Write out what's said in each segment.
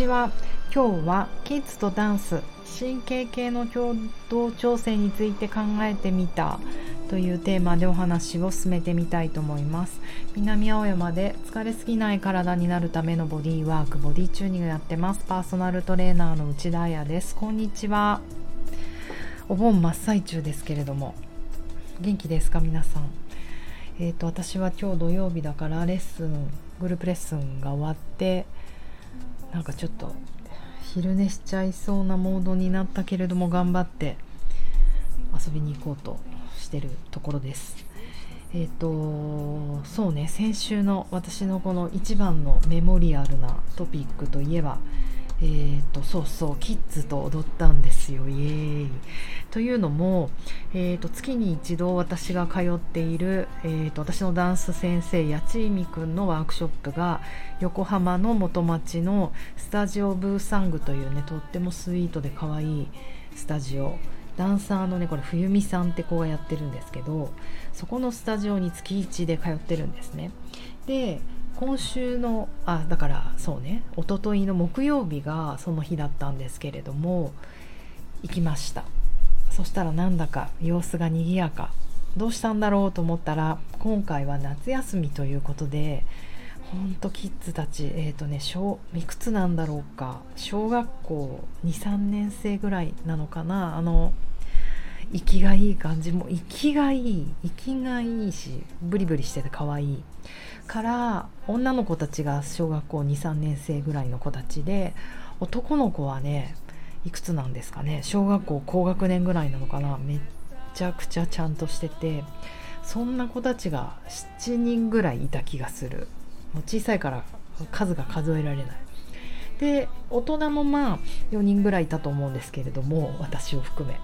ちは今日はキッズとダンス神経系の共同調整について考えてみたというテーマでお話を進めてみたいと思います。南青山で疲れすぎない体になるためのボディーワークボディチューニングやってます。パーソナルトレーナーの内田彩です。こんにちは。お盆真っ最中ですけれども。元気ですか皆さん？えー、と私は今日土曜日だからレッスングループレッスンが終わってなんかちょっと昼寝しちゃいそうなモードになったけれども頑張って遊びに行こうとしてるところです。えっ、ー、とそうね先週の私のこの一番のメモリアルなトピックといえばえーと、そうそうキッズと踊ったんですよ。イエーイ。というのも、えーと、月に一度私が通っている、えーと、私のダンス先生八千美くんのワークショップが横浜の元町のスタジオブーサングというねとってもスイートで可愛いスタジオ。ダンサーのねこれ冬美さんって子がやってるんですけどそこのスタジオに月1で通ってるんですね。で今週のあだからそうね。おとといの木曜日がその日だったんですけれども行きました。そしたらなんだか様子が賑やか。どうしたんだろうと思ったら今回は夏休みということでほんとキッズたちえっ、ー、とね小いくつなんだろうか。小学校23年生ぐらいなのかな。あの息がいい感じ。も息がいい。息がいいしブリブリしてて可愛い。から女の子たちが小学校23年生ぐらいの子たちで男の子はねいくつなんですかね小学校高学年ぐらいなのかなめっちゃくちゃちゃんとしててそんな子たちが7人ぐらいいた気がする。もう小さいから数が数えられない。で大人もまあ4人ぐらいいたと思うんですけれども私を含め。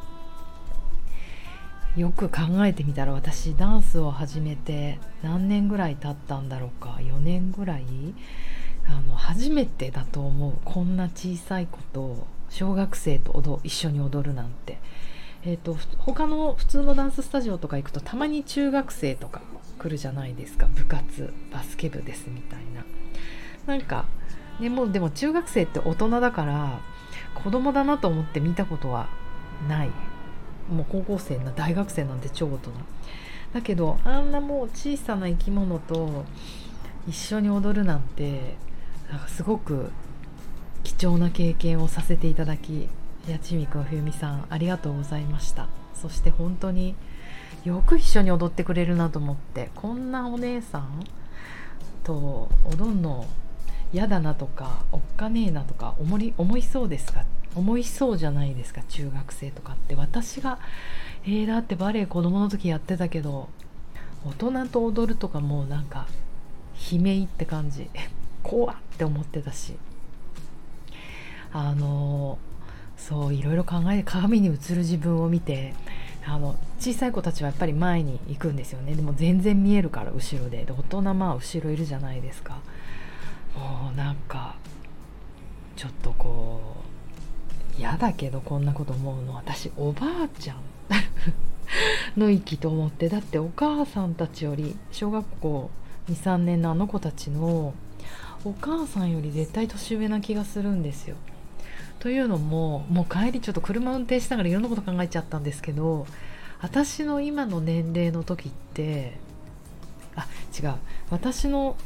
よく考えてみたら私ダンスを始めて何年ぐらい経ったんだろうか4年ぐらいあの初めてだと思う。こんな小さい子と小学生と踊一緒に踊るなんて、えーと、他の普通のダンススタジオとか行くとたまに中学生とか来るじゃないですか。部活バスケ部ですみたいな。なんか、ね、もうでも中学生って大人だから子供だなと思って見たことはない。もう高校生な大学生なんて超大人。だけどあんなもう小さな生き物と一緒に踊るなんてなんかすごく貴重な経験をさせていただき八千美くん冬美さんありがとうございました。そして本当によく一緒に踊ってくれるなと思ってこんなお姉さんと踊んの嫌だなとかおっかねえなとか思い思いそうですか？思いそうじゃないですか中学生とかって。私がえー、だってバレエ子供の時やってたけど大人と踊るとかもうなんか悲鳴って感じ。怖って思ってたし。あのそういろいろ考えて鏡に映る自分を見てあの小さい子たちはやっぱり前に行くんですよね。でも全然見えるから後ろで。で大人まあ後ろいるじゃないですか。もうなんかちょっとこう嫌だけどこんなこと思うの私おばあちゃん の域と思ってだってお母さんたちより小学校23年のあの子たちのお母さんより絶対年上な気がするんですよ。というのももう帰りちょっと車運転しながらいろんなこと考えちゃったんですけど私の今の年齢の時ってあ違う私の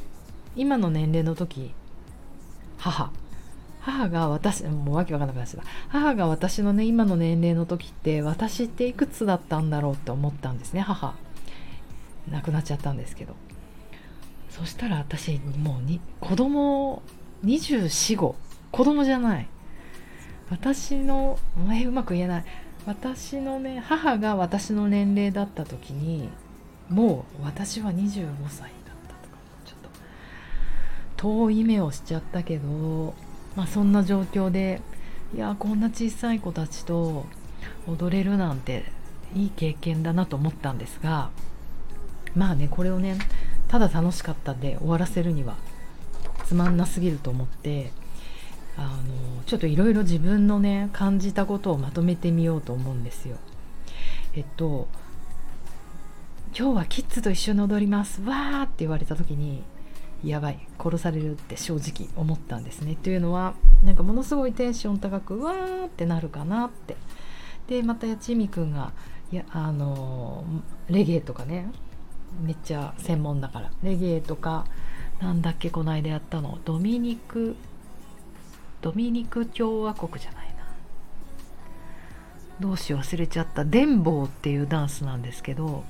今の年齢の時母母が私もうわけわかんなくなっちゃった。母が私のね今の年齢の時って私っていくつだったんだろうって思ったんですね母。亡くなっちゃったんですけど。そしたら私もうに子供245子供じゃない。私のえうまく言えない。私のね母が私の年齢だった時にもう私は25歳だったとかちょっと遠い目をしちゃったけど、まあ、そんな状況でいやこんな小さい子たちと踊れるなんていい経験だなと思ったんですがまあねこれをねただ楽しかったんで終わらせるにはつまんなすぎると思ってあのちょっといろいろ自分のね感じたことをまとめてみようと思うんですよ。えっと今日はキッズと一緒に踊りますわーって言われた時にやばい殺されるって正直思ったんですね。というのはなんかものすごいテンション高くうわーってなるかなって。でまたやちみくんがいやあのレゲエとかねめっちゃ専門だから。レゲエとかなんだっけこの間やったの。ドミニクドミニク共和国じゃないな。どうし忘れちゃった。デンボーっていうダンスなんですけど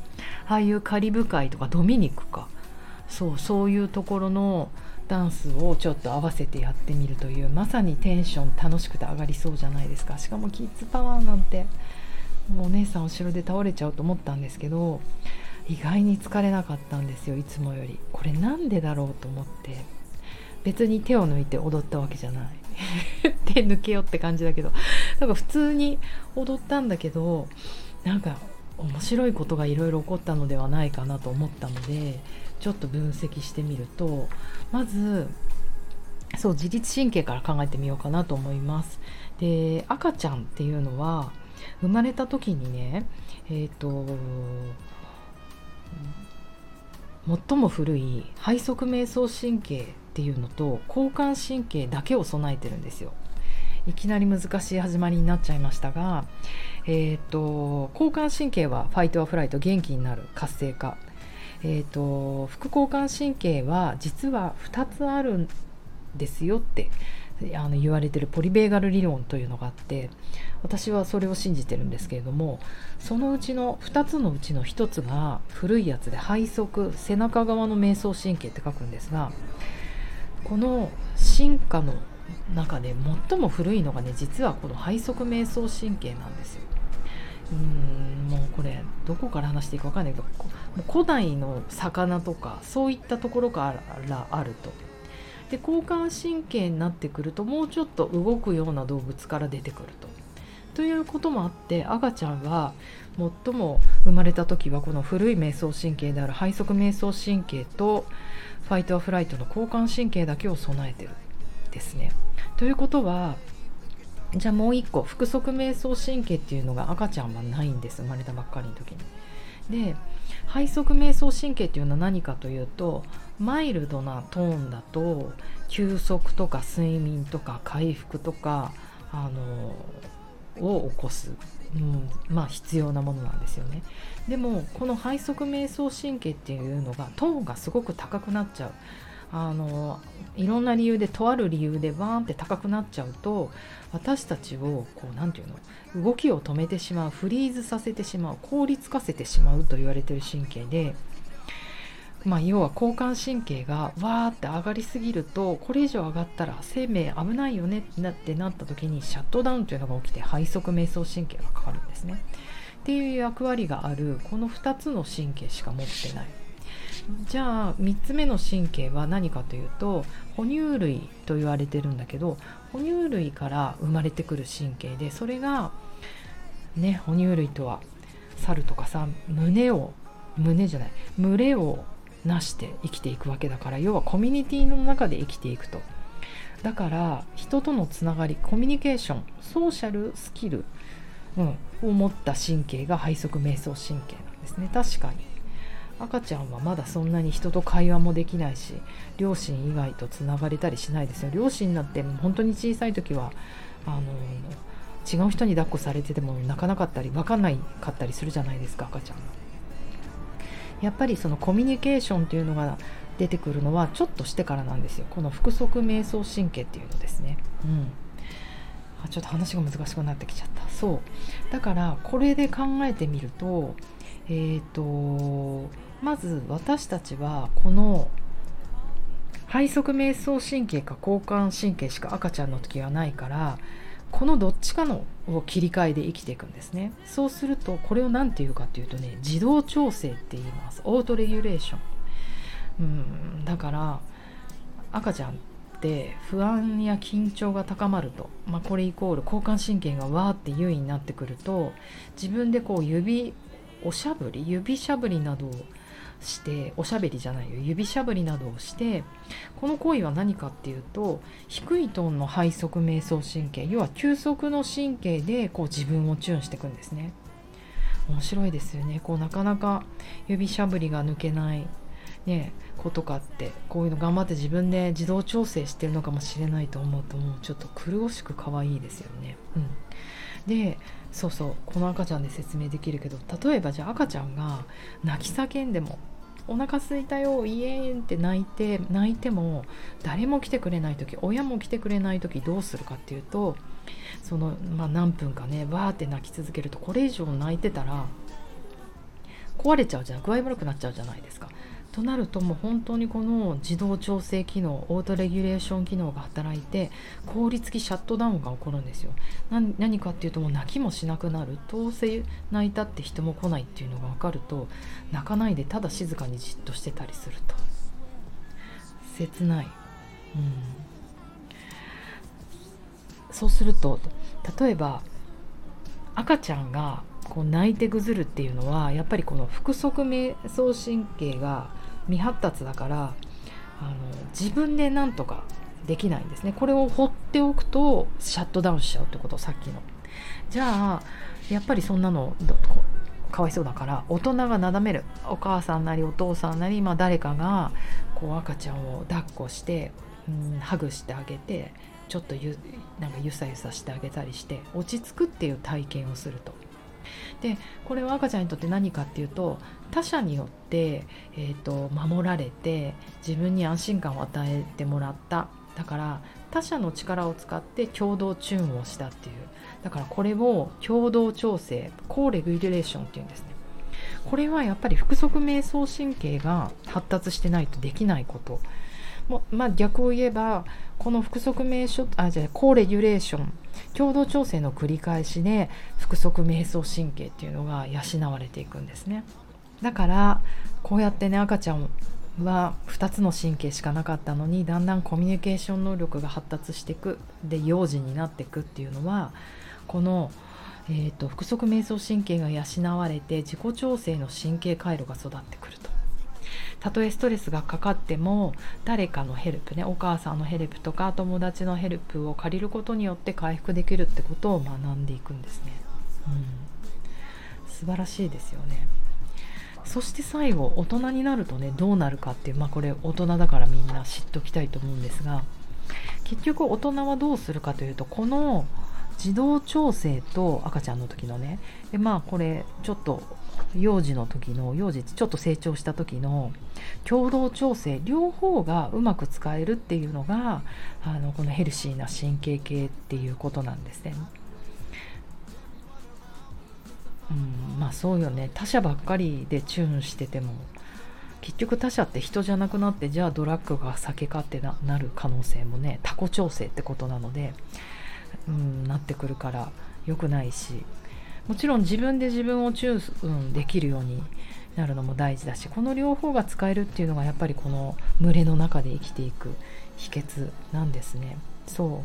ああいうカリブ海とかドミニクか。そうそういうところのダンスをちょっと合わせてやってみるというまさにテンション楽しくて上がりそうじゃないですか。しかもキッズパワーなんてもうお姉さん後ろで倒れちゃうと思ったんですけど意外に疲れなかったんですよいつもより。これなんでだろうと思って。別に手を抜いて踊ったわけじゃない。手抜けよって感じだけど。なんか普通に踊ったんだけどなんか面白いことがいろいろ起こったのではないかなと思ったのでちょっと分析してみるとまずそう自律神経から考えてみようかなと思います。で赤ちゃんっていうのは生まれた時にねえっ、ー、と最も古い背側瞑想神経っていうのと交感神経だけを備えてるんですよ。いきなり難しい始まりになっちゃいましたが、えーと、交感神経はファイトアフライト元気になる活性化、えーと、副交感神経は実は2つあるんですよってあの言われてるポリベーガル理論というのがあって私はそれを信じてるんですけれどもそのうちの2つのうちの1つが古いやつで背側背中側の瞑想神経って書くんですがこの進化の中で最も古いのがね実はこの背側瞑想神経なんですよ。うんもうこれどこから話していいか分かんないけど古代の魚とかそういったところからあると。で交感神経になってくるともうちょっと動くような動物から出てくると。ということもあって赤ちゃんは最も生まれた時はこの古い瞑想神経である背側瞑想神経とファイトアフライトの交感神経だけを備えてるですね。ということはじゃあもう一個腹側瞑想神経っていうのが赤ちゃんはないんです生まれたばっかりの時に。で背側瞑想神経っていうのは何かというとマイルドなトーンだと休息とか睡眠とか回復とかあのを起こす、うん、まあ必要なものなんですよね。でもこの背側瞑想神経っていうのがトーンがすごく高くなっちゃう。あのいろんな理由でとある理由でバーンって高くなっちゃうと私たちをこう何て言うの動きを止めてしまうフリーズさせてしまう効率化せてしまうと言われてる神経で。まあ、要は交感神経がわーって上がりすぎるとこれ以上上がったら生命危ないよねってなった時にシャットダウンというのが起きて背側瞑想神経がかかるんですね。っていう役割があるこの2つの神経しか持ってないじゃあ3つ目の神経は何かというと哺乳類と言われてるんだけど哺乳類から生まれてくる神経でそれがね哺乳類とは猿とかさ胸を胸じゃない群れをなして生きていくわけだから要はコミュニティの中で生きていくと。だから人とのつながりコミュニケーションソーシャルスキル、うん、を持った神経が背側瞑想神経なんですね。確かに。赤ちゃんはまだそんなに人と会話もできないし両親以外とつながれたりしないですよ。両親になって本当に小さい時はあの違う人に抱っこされてても泣かなかったり分かんないかったりするじゃないですか赤ちゃんやっぱりそのコミュニケーションっていうのが出てくるのはちょっとしてからなんですよ。この腹側瞑想神経っていうのですね。うん。あちょっと話が難しくなってきちゃった。そう。だからこれで考えてみるとえっ、ー、とまず私たちはこの背側瞑想神経か交感神経しか赤ちゃんの時はないからこのどっちかのを切り替えで生きていくんですね。そうするとこれを何て言うかっていうとね自動調整って言います。オートレギュレーション。うんだから赤ちゃんって不安や緊張が高まると、まあ、これイコール交感神経がわーって優位になってくると自分でこう指おしゃぶり指しゃぶりなどをしておしゃべりじゃないよ。指しゃぶりなどをしてこの行為は何かっていうと低いトーンの背側瞑想神経要は休息の神経でこう自分をチューンしていくんですね。面白いですよね。こうなかなか指しゃぶりが抜けないね子とかってこういうの頑張って自分で自動調整してるのかもしれないと思うともうちょっと苦しく可愛いですよね。うん。でそうそうこの赤ちゃんで説明できるけど例えばじゃあ赤ちゃんが泣き叫んでもお腹すいたよイエーンって泣いて泣いても誰も来てくれない時親も来てくれない時どうするかっていうとその、まあ、何分かねわーって泣き続けるとこれ以上泣いてたら壊れちゃうじゃん具合悪くなっちゃうじゃないですか。となるともう本当にこの自動調整機能オートレギュレーション機能が働いて効率的シャットダウンが起こるんですよ。何かっていうともう泣きもしなくなる。どうせ泣いたって人も来ないっていうのが分かると泣かないでただ静かにじっとしてたりすると。切ない、うん、そうすると例えば赤ちゃんがこう泣いてぐずるっていうのはやっぱりこの腹側瞑想神経が未発達だからあの自分でなんとかできないんですね。これを放っておくとシャットダウンしちゃうってことさっきの。じゃあやっぱりそんなのかわいそうだから大人がなだめる。お母さんなりお父さんなり、まあ、誰かがこう赤ちゃんを抱っこして、うん、ハグしてあげてちょっとゆなんかゆさゆさしてあげたりして落ち着くっていう体験をすると。でこれは赤ちゃんにとって何かっていうと他者によって、えーと、守られて自分に安心感を与えてもらった。だから他者の力を使って共同チューンをしたっていう。だからこれを共同調整コーレギュレーションっていうんですね。これはやっぱり腹側瞑想神経が発達してないとできないこと。もまあ、逆を言えばこの腹側瞑想あじゃあコーレギュレーション共同調整の繰り返しで腹側瞑想神経っていうのが養われていくんですねだからこうやってね赤ちゃんは2つの神経しかなかったのにだんだんコミュニケーション能力が発達していくで幼児になっていくっていうのはこの、えーと、腹側瞑想神経が養われて自己調整の神経回路が育ってくると。たとえストレスがかかっても誰かのヘルプねお母さんのヘルプとか友達のヘルプを借りることによって回復できるってことを学んでいくんですね。うん、素晴らしいですよね。そして最後大人になるとねどうなるかっていうまあこれ大人だからみんな知っておきたいと思うんですが結局大人はどうするかというとこの自動調整と赤ちゃんの時のねでまあこれちょっと幼児の時の幼児ちょっと成長した時の共同調整両方がうまく使えるっていうのがあのこのヘルシーな神経系っていうことなんですね。うん、まあそうよね他者ばっかりでチューンしてても結局他者って人じゃなくなってじゃあドラッグが酒かってななる可能性もね他己調整ってことなので、うん、なってくるから良くないしもちろん自分で自分をチューンできるようになるのも大事だしこの両方が使えるっていうのがやっぱりこの群れの中で生きていく秘訣なんですね。そ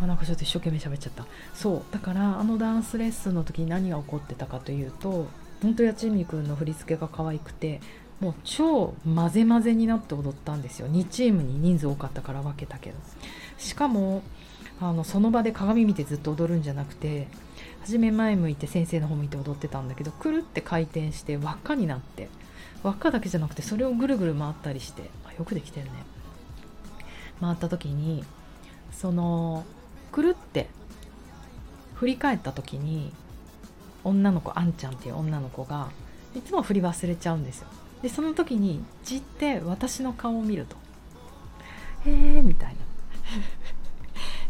う。あなんかちょっと一生懸命喋っちゃった。そう。だからあのダンスレッスンの時に何が起こってたかというと本当やちみくんの振り付けが可愛くてもう超混ぜ混ぜになって踊ったんですよ。2チームに人数多かったから分けたけど。しかもあのその場で鏡見てずっと踊るんじゃなくて初め前向いて先生の方向いて踊ってたんだけどくるって回転して輪っかになって輪っかだけじゃなくてそれをぐるぐる回ったりしてあよくできてるね。回った時にそのくるって振り返った時に女の子あんちゃんっていう女の子がいつも振り忘れちゃうんですよ。でその時にじって私の顔を見ると「へえ」みたいな「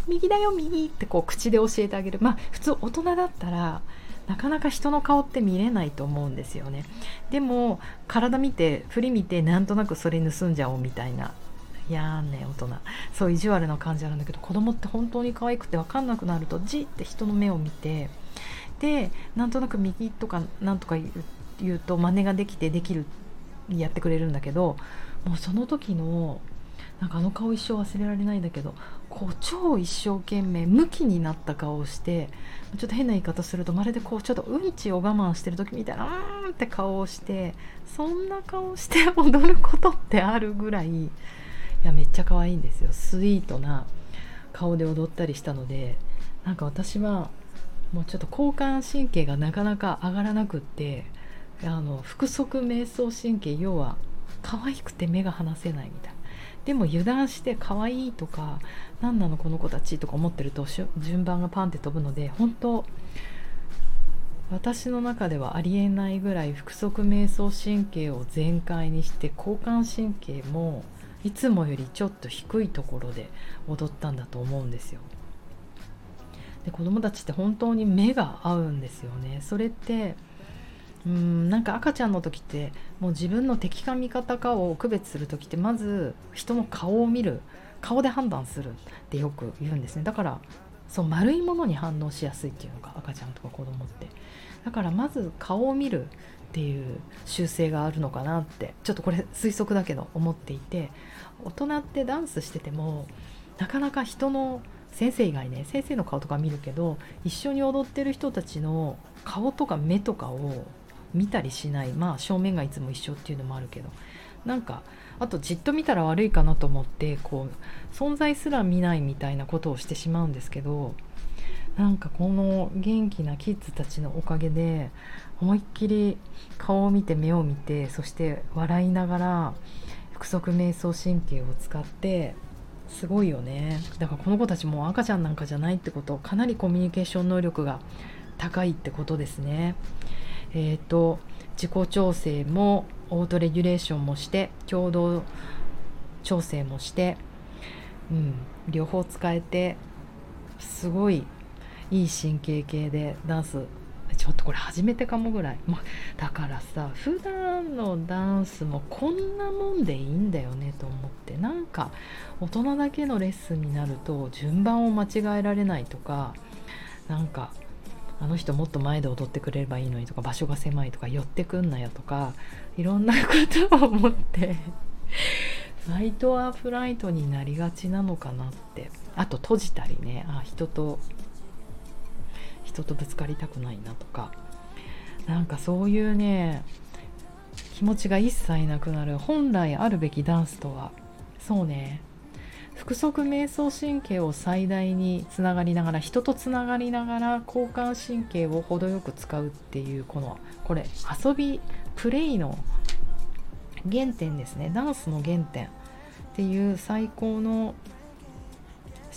右だよ右」ってこう口で教えてあげる。まあ普通大人だったらなかなか人の顔って見れないと思うんですよね。でも体見て振り見てなんとなくそれ盗んじゃおうみたいな。いやね大人。そう意地悪な感じなんだけど子供って本当に可愛くて分かんなくなるとじって人の目を見てでなんとなく右とかなんとか言うと真似ができてできるやってくれるんだけどもうその時のなんかあの顔一生忘れられないんだけどこう超一生懸命ムキになった顔をしてちょっと変な言い方するとまるでこうちょっとうんちを我慢してる時みたいなうーんって顔をしてそんな顔して踊ることってあるぐらいいやめっちゃ可愛いんですよ。スイートな顔で踊ったりしたのでなんか私はもうちょっと交感神経がなかなか上がらなくってあの腹側瞑想神経要は可愛くて目が離せないみたいな。でも油断して可愛いとか何なのこの子たちとか思ってると順番がパンって飛ぶので本当私の中ではありえないぐらい腹側瞑想神経を全開にして交感神経もいつもよりちょっと低いところで踊ったんだと思うんですよ。で子供たちって本当に目が合うんですよね。それってうんなんか赤ちゃんの時ってもう自分の敵か味方かを区別する時ってまず人の顔を見る顔で判断するってよく言うんですね。だからそう丸いものに反応しやすいっていうのが赤ちゃんとか子供って。だからまず顔を見るっていう習性があるのかなってちょっとこれ推測だけど思っていて大人ってダンスしててもなかなか人の先生以外ね先生の顔とか見るけど一緒に踊ってる人たちの顔とか目とかを見たりしない。まあ正面がいつも一緒っていうのもあるけど。なんかあとじっと見たら悪いかなと思ってこう存在すら見ないみたいなことをしてしまうんですけどなんかこの元気なキッズたちのおかげで思いっきり顔を見て目を見てそして笑いながら腹側瞑想神経を使ってすごいよね。だからこの子たちも赤ちゃんなんかじゃないってことかなりコミュニケーション能力が高いってことですね。えーと、自己調整もオートレギュレーションもして共同調整もして、うん、両方使えてすごいいい神経系でダンスちょっとこれ初めてかもぐらい、ま、だからさ普段のダンスもこんなもんでいいんだよねと思って。なんか大人だけのレッスンになると順番を間違えられないとかなんかあの人もっと前で踊ってくれればいいのにとか場所が狭いとか寄ってくんなよとかいろんなことを思ってファイトアフライトになりがちなのかなって。あと閉じたりねあ人と人とぶつかりたくないなとか。なんかそういうね気持ちが一切なくなる。本来あるべきダンスとは。そうね。腹側瞑想神経を最大につながりながら人とつながりながら交感神経を程よく使うっていうこのこれ遊びプレイの原点ですね。ダンスの原点っていう最高の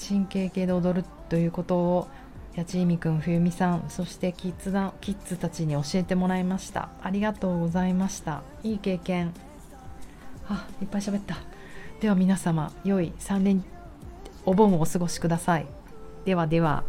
神経系で踊るということを八千美くん冬美さんそしてキッズキッズたちに教えてもらいました。ありがとうございました。いい経験。あいっぱい喋った。では皆様良い3年お盆をお過ごしください。ではでは。